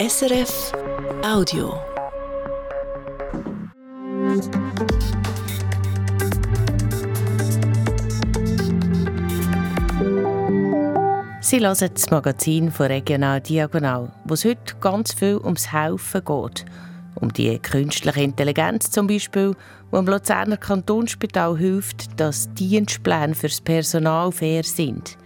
SRF Audio. Sie hören das Magazin von Regional Diagonal, wo es heute ganz viel ums Helfen geht. Um die künstliche Intelligenz zum Beispiel, die im Luzerner Kantonsspital hilft, dass Dienstpläne fürs Personal fair sind.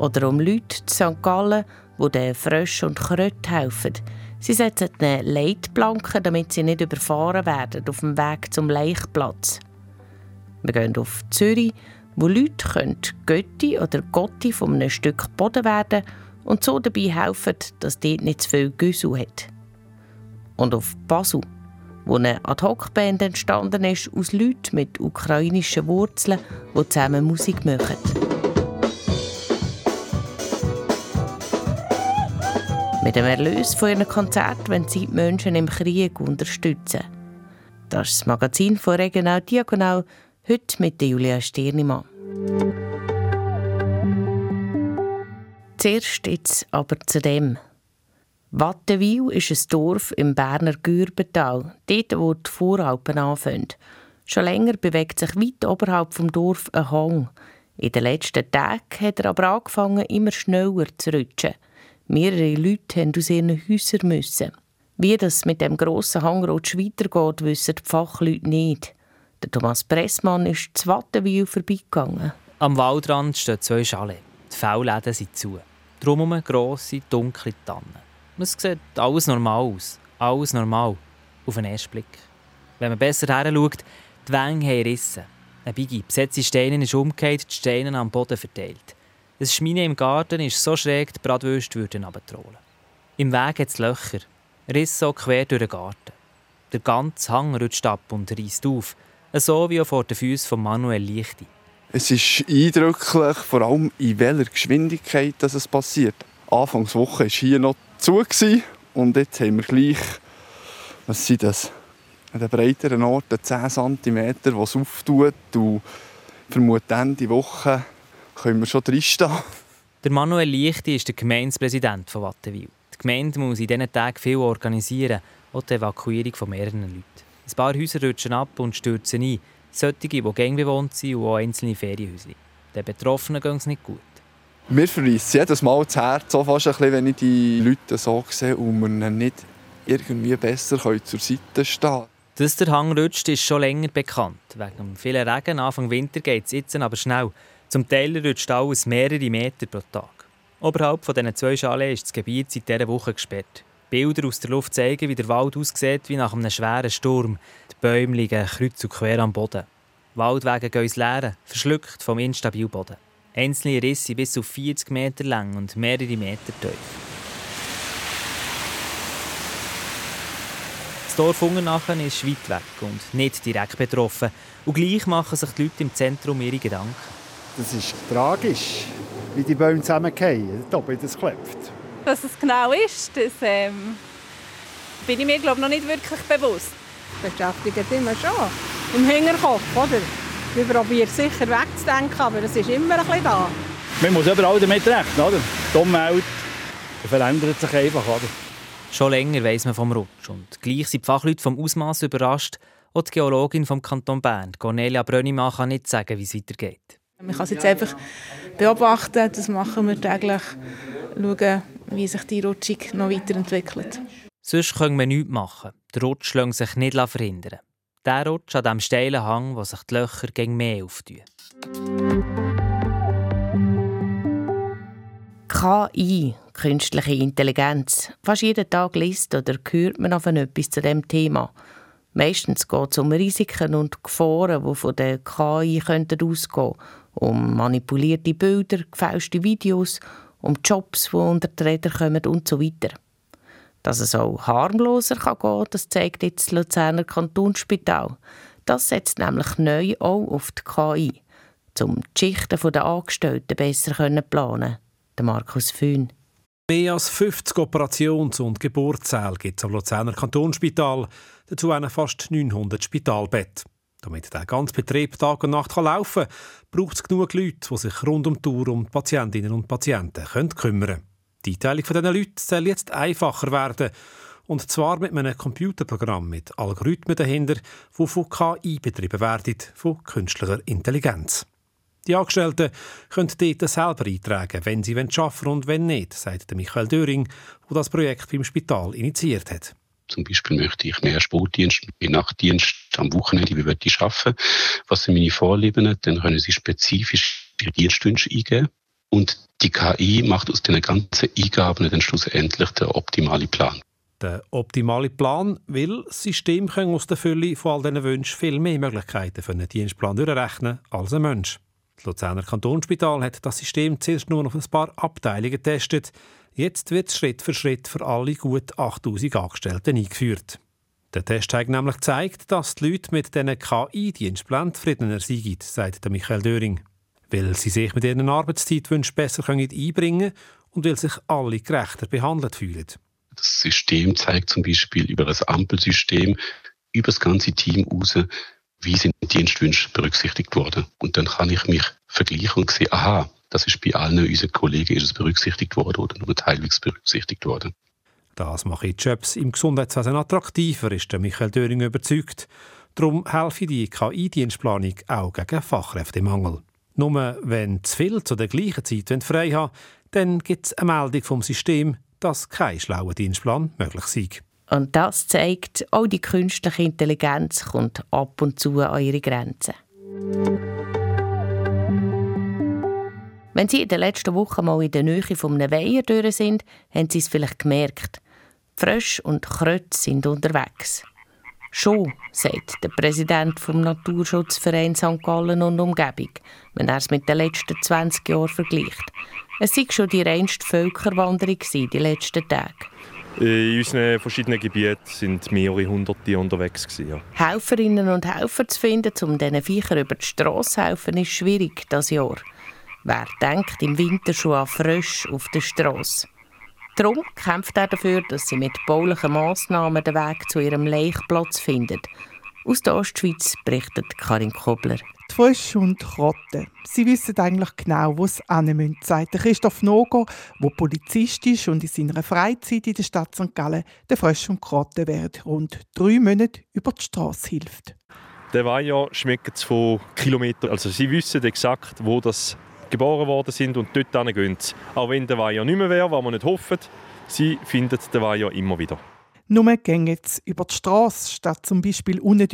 Oder um Leute in St. Gallen, die den Frösch und Kröt helfen. Sie setzen eine Leitplanke, damit sie nicht überfahren werden auf dem Weg zum Leichplatz. Wir gehen auf Zürich, wo Leute können Götti oder Gotti von einem Stück Boden werden und so dabei helfen, dass dort nicht zu viel Güssel hat. Und auf Basel, wo eine Ad-Hoc-Band entstanden ist aus Leuten mit ukrainischen Wurzeln, die zusammen Musik machen. Mit dem Erlös von ihren Konzerten wollen sie die Menschen im Krieg unterstützen. Das ist das Magazin von Regional Diagonal, heute mit Julia Stirnimann. Zuerst jetzt aber zu dem. Wattenwil ist ein Dorf im Berner Gürbental, dort wo die Voralpen anfangen. Schon länger bewegt sich weit oberhalb vom Dorf ein Hang. In den letzten Tagen hat er aber angefangen, immer schneller zu rutschen. Mehrere Leute mussten aus ihren Häusern. Müssen. Wie das mit dem grossen Hangrutsch weitergeht, wissen die Fachleute nicht. Der Thomas Pressmann ist zu Wattenwil vorbeigegangen. Am Waldrand stehen zwei Schale. Die Fauläden sind zu. Drumherum grosse, dunkle Tannen. Es sieht alles normal aus. Alles normal. Auf den ersten Blick. Wenn man besser heranschaut, die Wänge haben Risse. Ein Biggie, besetzte Steine ist umgekehrt, die Steine am Boden verteilt. Das Schmine im Garten ist so schräg, die Bratwürste würden runterrollen. Im Weg hat es Löcher, Risse so quer durch den Garten. Der ganze Hang rutscht ab und reißt auf, so wie auch vor den Füßen von Manuel Lichti. Es ist eindrücklich, vor allem in welcher Geschwindigkeit dass es passiert. Anfangswoche war hier noch zu und jetzt haben wir gleich, was sind das, an den breiteren Orten 10 cm, es auftut und vermutlich Ende Woche können wir schon drinstehen. Der Manuel Lichti ist der Gemeindepräsident von Wattenwil. Die Gemeinde muss in diesen Tagen viel organisieren, auch die Evakuierung von mehreren Leuten. Ein paar Häuser rutschen ab und stürzen ein. Solche, die gängbewohnt sind und auch einzelne Ferienhäuser. Den Betroffenen geht es nicht gut. Mir verreisst jedes Mal das Herz, so fast ein bisschen, wenn ich die Leute so sehe und wir nicht irgendwie besser zur Seite stehen können. Dass der Hang rutscht, ist schon länger bekannt. Wegen dem vielen Regen Anfang Winter geht es jetzt aber schnell. Zum Teil rutscht alles mehrere Meter pro Tag. Oberhalb von diesen zwei Chalets ist das Gebiet seit dieser Woche gesperrt. Bilder aus der Luft zeigen, wie der Wald aussieht wie nach einem schweren Sturm. Die Bäume liegen kreuz und quer am Boden. Waldwege gehen ins Leere, verschluckt vom instabilen Boden. Einzelne Risse bis zu 40 Meter lang und mehrere Meter tief. Das Dorf Ungernachen ist weit weg und nicht direkt betroffen. Und gleich machen sich die Leute im Zentrum ihre Gedanken. Das ist tragisch, wie die Bäume zusammenfallen, da oben das klopft. Was es genau ist, das ähm, bin ich mir glaub, noch nicht wirklich bewusst. Beschäftigt immer schon. Im Hinterkopf, oder? Wir probieren sicher wegzudenken, aber es ist immer ein bisschen da. Man muss überall damit rechnen, oder? Die Umwelt verändert sich einfach, oder? Schon länger weiss man vom Rutsch und gleich sind die Fachleute vom Ausmaß überrascht. Auch die Geologin vom Kanton Bern, Cornelia Brönnimann, kann nicht sagen, wie es weitergeht. Man kann es jetzt einfach beobachten, das machen wir täglich, schauen, wie sich die Rutschung noch weiterentwickelt. Sonst können wir nichts machen. Der Rutsch lässt sich nicht verhindern. Der Rutsch an dem steilen Hang, wo sich die Löcher gegen mehr auftun. KI, künstliche Intelligenz. Fast jeden Tag liest oder hört man von etwas zu dem Thema. Meistens geht es um Risiken und Gefahren, die von der KI ausgehen könnten um manipulierte Bilder, gefälschte Videos, um Jobs, die unter die Räder kommen und so weiter. Dass es auch harmloser kann gehen das zeigt jetzt das Luzerner Kantonsspital. Das setzt nämlich neu auch auf die KI, um die Schichten der Angestellten besser planen. Der Markus Föhn. Mehr als 50 Operations- und Geburtssäle gibt es am Luzerner Kantonsspital, dazu fast 900 Spitalbetten. Damit der ganze Betrieb Tag und Nacht laufen kann, braucht es genug Leute, die sich rund um die Tour um die Patientinnen und Patienten kümmern können. Die Einteilung dieser Leute soll jetzt einfacher werden. Und zwar mit einem Computerprogramm mit Algorithmen dahinter, die von KI betrieben werden, von künstlicher Intelligenz. Die Angestellten können dort selber eintragen, wenn sie arbeiten und wenn nicht, sagt Michael Döring, der das Projekt beim Spital initiiert hat. Zum Beispiel möchte ich mehr Sportdienst, mehr Nachtdienst am Wochenende, wie ich arbeiten, was sind meine Vorlieben, dann können sie spezifisch ihre Dienstwünsche eingeben. Und die KI macht aus den ganzen Eingaben dann schlussendlich den optimalen Plan. Der optimale Plan, weil das System aus der Fülle von all diesen Wünschen viel mehr Möglichkeiten für einen Dienstplan durchrechnen als ein Mensch. Das Luzerner Kantonsspital hat das System zuerst nur auf ein paar Abteilungen getestet. Jetzt wird es Schritt für Schritt für alle gut 8000 Angestellten eingeführt. Der Test hat nämlich gezeigt, dass die Leute mit diesen KI-Dienstplänen zufriedener sind, sagt Michael Döring. Weil sie sich mit ihren Arbeitszeitwünschen besser einbringen können und weil sich alle gerechter behandelt fühlen. Das System zeigt zum Beispiel über das Ampelsystem über das ganze Team raus, wie sind Dienstwünsche berücksichtigt worden. Und dann kann ich mich vergleichen und sehen, aha, das ist bei allen unseren Kollegen ist es berücksichtigt worden oder nur teilweise berücksichtigt worden. Das mache ich Jobs im Gesundheitswesen attraktiver, ist der Michael Döring überzeugt. Darum helfe die KI-Dienstplanung auch gegen Fachkräftemangel. Nur wenn zu viel zu der gleichen Zeit frei haben dann gibt es eine Meldung vom System, dass kein schlauer Dienstplan möglich sei. Und das zeigt, auch die künstliche Intelligenz kommt ab und zu an ihre Grenzen. Wenn Sie in den letzten Wochen mal in der Nähe von einem Weiher sind, haben Sie es vielleicht gemerkt. Frösch und Krötze sind unterwegs. Schon, sagt der Präsident vom Naturschutzverein St. Gallen und Umgebung, wenn er es mit den letzten 20 Jahren vergleicht. Es war schon die reinste Völkerwanderung die letzten Tage. In unseren verschiedenen Gebieten sind mehrere Hunderte unterwegs. ja. Helferinnen und Helfer zu finden, um diesen Viechern über die Straße zu helfen, ist schwierig dieses Jahr. Wer denkt im Winter schon an Frösche auf der Straße? Darum kämpft er dafür, dass sie mit baulichen Massnahmen den Weg zu ihrem Laichplatz finden. Aus der Ostschweiz berichtet Karin Kobler. Die Frösche und Krotten. Sie wissen eigentlich genau, wo sie hin müssen, sagt Christoph Nogo, der Polizist ist und in seiner Freizeit in der Stadt St. Gallen den Fröschen und Krotten während rund drei Monaten über die Straße hilft. Der Weiher schmeckt von Kilometern. Also sie wissen exakt, wo das geboren worden sind und dort gehen sie. Auch wenn der Weiher nicht mehr wäre, was man nicht hoffen, sie finden den Weiher immer wieder. Nur gehen jetzt über die Straße statt zum Beispiel unten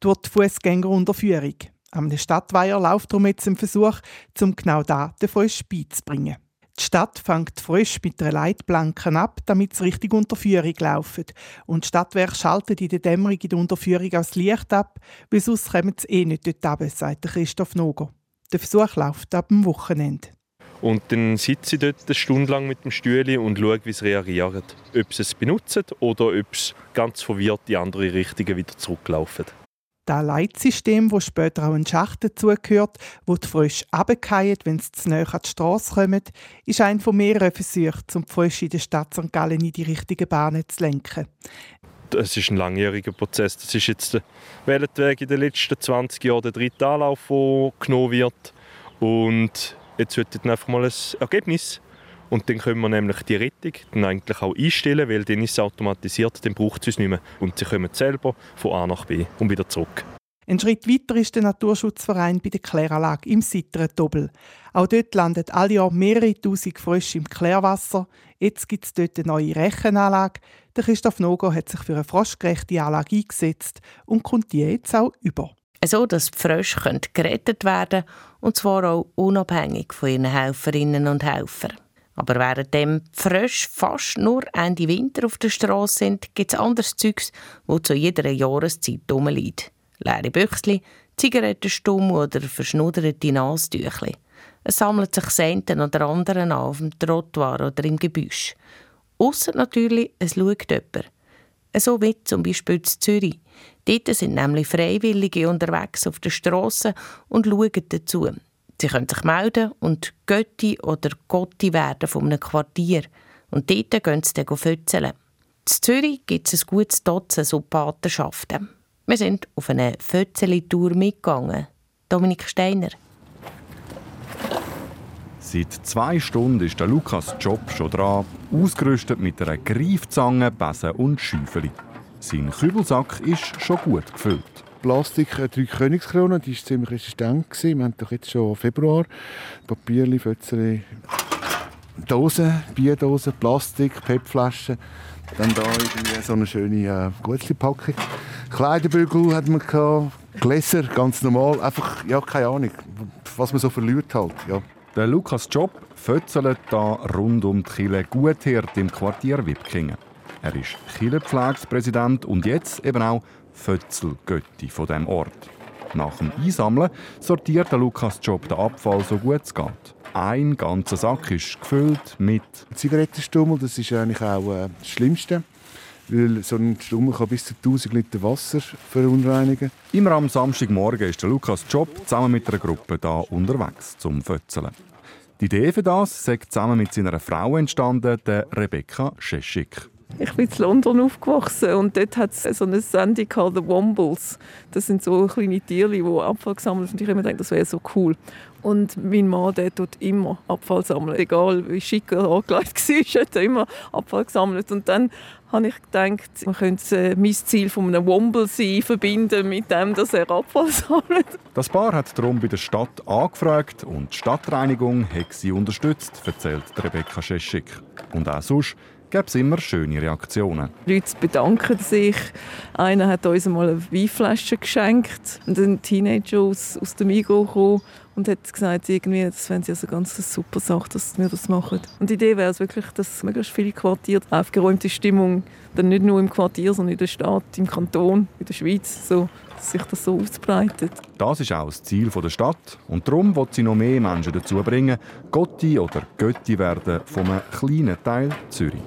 durch die Fußgängerunterführung. Am Stadtweiher läuft darum jetzt ein Versuch, um genau da den Frosch beizubringen. Die Stadt fängt frisch mit einer Leitplanke ab, damit sie richtig unter Führung laufen. Und die Stadtwerke schaltet in der Dämmerung in der Unterführung auch das Licht ab, weil sonst kommen sie eh nicht dort runter, sagt Christoph Noger. Der Versuch läuft ab dem Wochenende. Und dann sitze ich dort eine Stunde lang mit dem Stühle und schaue, wie sie reagieren. Ob sie es benutzen oder ob sie ganz verwirrt in andere Richtungen wieder zurücklaufen. Das Leitsystem, das später auch ein Schacht dazugehört, wo die Frösche runterfallen, wenn sie zu nahe an die Straße kommen, ist ein von mehreren Versuchen, um die Frösche in der Stadt St. Gallen in die richtigen Bahnen zu lenken. Es ist ein langjähriger Prozess. Das ist jetzt der Weltweg in den letzten 20 Jahren der dritte Anlauf, der genommen wird. Und jetzt wird einfach mal ein Ergebnis und dann können wir nämlich die Rettung dann eigentlich auch einstellen, weil dann ist es automatisiert, dann braucht es uns nicht mehr. Und sie kommen selber von A nach B und wieder zurück. Ein Schritt weiter ist der Naturschutzverein bei der Kläranlage im Sitteren. Auch dort landen alle Jahr mehrere tausend Frösche im Klärwasser. Jetzt gibt es dort eine neue Rechenanlage. Der Christoph Nogo hat sich für eine froschgerechte Anlage eingesetzt und kommt die jetzt auch über. So dass die Frösche gerettet werden können, und zwar auch unabhängig von ihren Helferinnen und Helfern. Aber während die Frösche fast nur Ende Winter auf der Straße sind, gibt es anderes Zeugs, das zu jeder Jahreszeit rumliegt. Leere Büchsli, Zigarettenstumm oder verschnudderte Nastüchli. Es sammelt sich Senten oder anderen an auf dem Trottoir oder im Gebüsch. Ausser natürlich, es schaut jemand. So wie zum Beispiel in Zürich. Dort sind nämlich Freiwillige unterwegs auf der Straße und schauen dazu. Sie können sich melden und Götti oder Gotti werden von einem Quartier. Und dort gehen sie dann fützeln. In Zürich gibt es ein gutes Dutzend so Patenschaften. Wir sind auf eine Fötzeli-Tour mitgegangen. Dominik Steiner. Seit zwei Stunden ist der Lukas Job schon dran, ausgerüstet mit einer Greifzange, Besen und Schäufeli. Sein Kübelsack ist schon gut gefüllt. Plastik, äh, drei Königskronen, die war ziemlich resistent. Wir haben doch jetzt schon Februar. Papierli, Fötzeli, Dosen, Bierdosen, Plastik, PET-Flaschen. Dann da irgendwie so eine schöne äh, Gutzli-Packung. Kleiderbügel hat man gehabt, Gläser, ganz normal. Einfach, ja, keine Ahnung, was man so verliert halt, ja. Der Lukas Job fötzelt da rund um die Kille Guthirt im Quartier Wipkingen. Er ist Killepflegspräsident und jetzt eben auch Fötzelgötti von dem Ort. Nach dem Einsammeln sortiert der Lukas Job den Abfall so gut es geht. Ein ganzer Sack ist gefüllt mit Zigarettenstummel, das ist eigentlich auch äh, das Schlimmste. Weil so ein Stummel kann bis zu 1000 Liter Wasser verunreinigen. Immer am Samstagmorgen ist der Lukas Job zusammen mit einer Gruppe da unterwegs zum Fötzeln. Die Idee für das ist zusammen mit seiner Frau entstanden, der Rebecca Scheschik. Ich bin in London aufgewachsen und dort hat es so eine Sendung The Wombles. Das sind so kleine Tiere, die Abfall gesammelt haben. Und ich mir gedacht, das wäre so cool. Und mein Mann der tut immer Abfall sammeln. Egal wie schick er angelegt war, hat er immer Abfall gesammelt. Und dann habe ich gedacht, man könnte äh, mein Ziel von einem Womble sein verbinden mit dem, dass er Abfall sammelt. Das Paar hat darum bei der Stadt angefragt und die Stadtreinigung hat sie unterstützt, erzählt Rebecca Scheschik. Und auch sonst gäbe es immer schöne Reaktionen. Die Leute bedanken sich. Einer hat uns mal eine Weinflasche geschenkt. Und ein Teenager aus, aus dem Migros kam und hat gesagt, irgendwie, das fände sie also ganz eine super Sache, dass wir das machen. Und die Idee wäre es wirklich, dass möglichst viele Quartiere aufgeräumte Stimmung, dann nicht nur im Quartier, sondern in der Stadt, im Kanton, in der Schweiz, so, dass sich das so ausbreitet. Das ist auch das Ziel der Stadt und darum will sie noch mehr Menschen dazu bringen, Gotti oder Götti werden von einem kleinen Teil Zürich.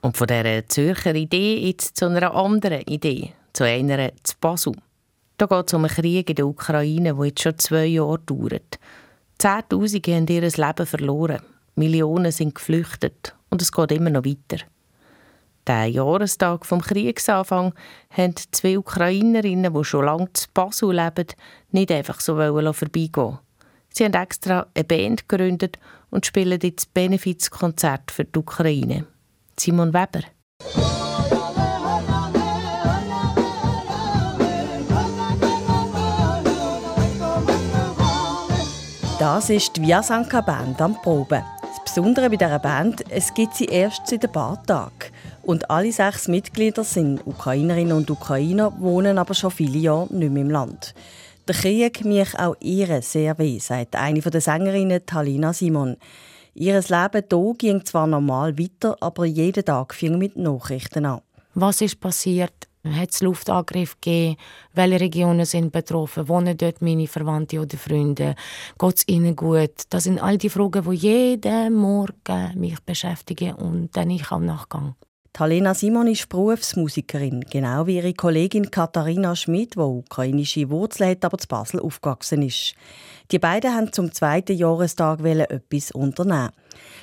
Und von dieser Zürcher Idee jetzt zu einer anderen Idee, zu einer zu Basel. Da geht es um einen Krieg in der Ukraine, der jetzt schon zwei Jahre dauert. Zehntausende haben ihr Leben verloren. Millionen sind geflüchtet. Und es geht immer noch weiter. Den Jahrestag vom Kriegsanfang haben zwei Ukrainerinnen, die schon lange zu Basel leben, nicht einfach so vorbeigehen Sie haben extra eine Band gegründet und spielen jetzt Benefizkonzert für die Ukraine. Simon Weber. Das ist die Viasanka Band am Proben. Besondere bei dieser Band, es gibt sie erst seit ein paar Tagen. Und alle sechs Mitglieder sind Ukrainerinnen und Ukrainer, wohnen aber schon viele Jahre nicht mehr im Land. Der Krieg mich auch ihr sehr weh, sagt eine der Sängerinnen Talina Simon. Ihr Leben hier ging zwar normal weiter, aber jeden Tag fing mit Nachrichten an. Was ist passiert? Hat es Luftangriffe gegeben? Welche Regionen sind betroffen? Wohnen dort meine Verwandte oder Freunde? Geht es ihnen gut? Das sind all die Fragen, die jeden Morgen mich beschäftigen und dann ich am Nachgang. Talena Simon ist Berufsmusikerin, genau wie ihre Kollegin Katharina Schmidt, die ukrainische Wurzeln hat, aber zu Basel aufgewachsen ist. Die beiden haben zum zweiten Jahrestag etwas unternehmen.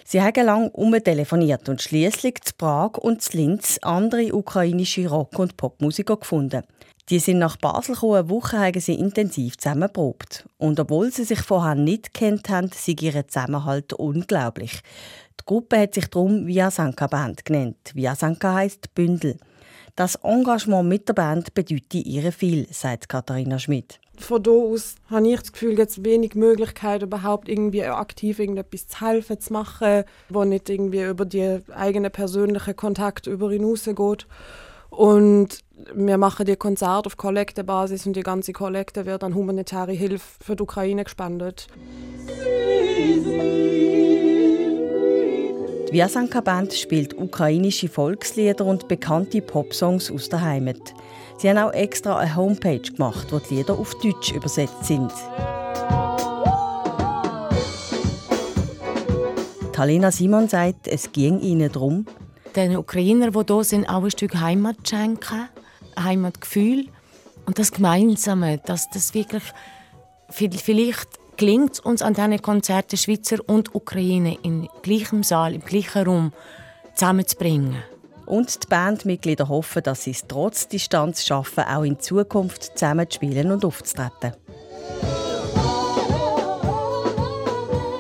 Sie haben lange umtelefoniert und schließlich zu Prag und zu Linz andere ukrainische Rock- und Popmusiker gefunden. Die sind nach Basel gekommen, eine Woche haben sie intensiv zusammen probt. Und obwohl sie sich vorher nicht kennt haben, sind ihr Zusammenhalt unglaublich. Die Gruppe hat sich darum Viasanka Band genannt. Viasanka heisst Bündel. Das Engagement mit der Band bedeutet ihr viel, sagt Katharina Schmidt von da aus habe ich das Gefühl, jetzt wenig Möglichkeit, überhaupt irgendwie aktiv irgendetwas zu helfen, zu machen, wo nicht irgendwie über die eigenen persönlichen Kontakte über hinausgeht. Und wir machen die Konzerte auf Kollektebasis und die ganze Kollekte wird an humanitäre Hilfe für die Ukraine gespendet. Die Viasanka Band spielt ukrainische Volkslieder und bekannte Popsongs aus der Heimat. Sie haben auch extra eine Homepage gemacht, wo die Lieder auf Deutsch übersetzt sind. Talina Simon sagt, es ging ihnen darum, den Ukrainer, die hier sind, auch ein Stück Heimat zu schenken, Heimatgefühl und das Gemeinsame, dass das wirklich vielleicht gelingt es uns an diesen Konzerten Schweizer und Ukraine in gleichem Saal, im gleichen Raum zusammenzubringen. Und die Bandmitglieder hoffen, dass sie es trotz Distanz schaffen, auch in Zukunft zusammenzuspielen und aufzutreten.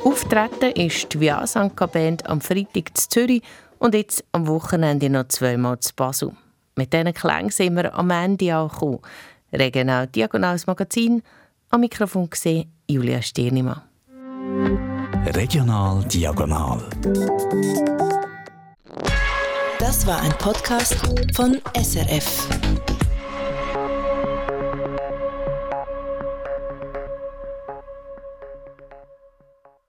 Auftreten ist die Via Sanka Band am Freitag in Zürich und jetzt am Wochenende noch zweimal zu Basel. Mit diesen Klängen sind wir am Ende angekommen. Regional Diagonals Magazin, am Mikrofon gesehen Julia Stirnimann. Regional Diagonal. Das war ein Podcast von SRF.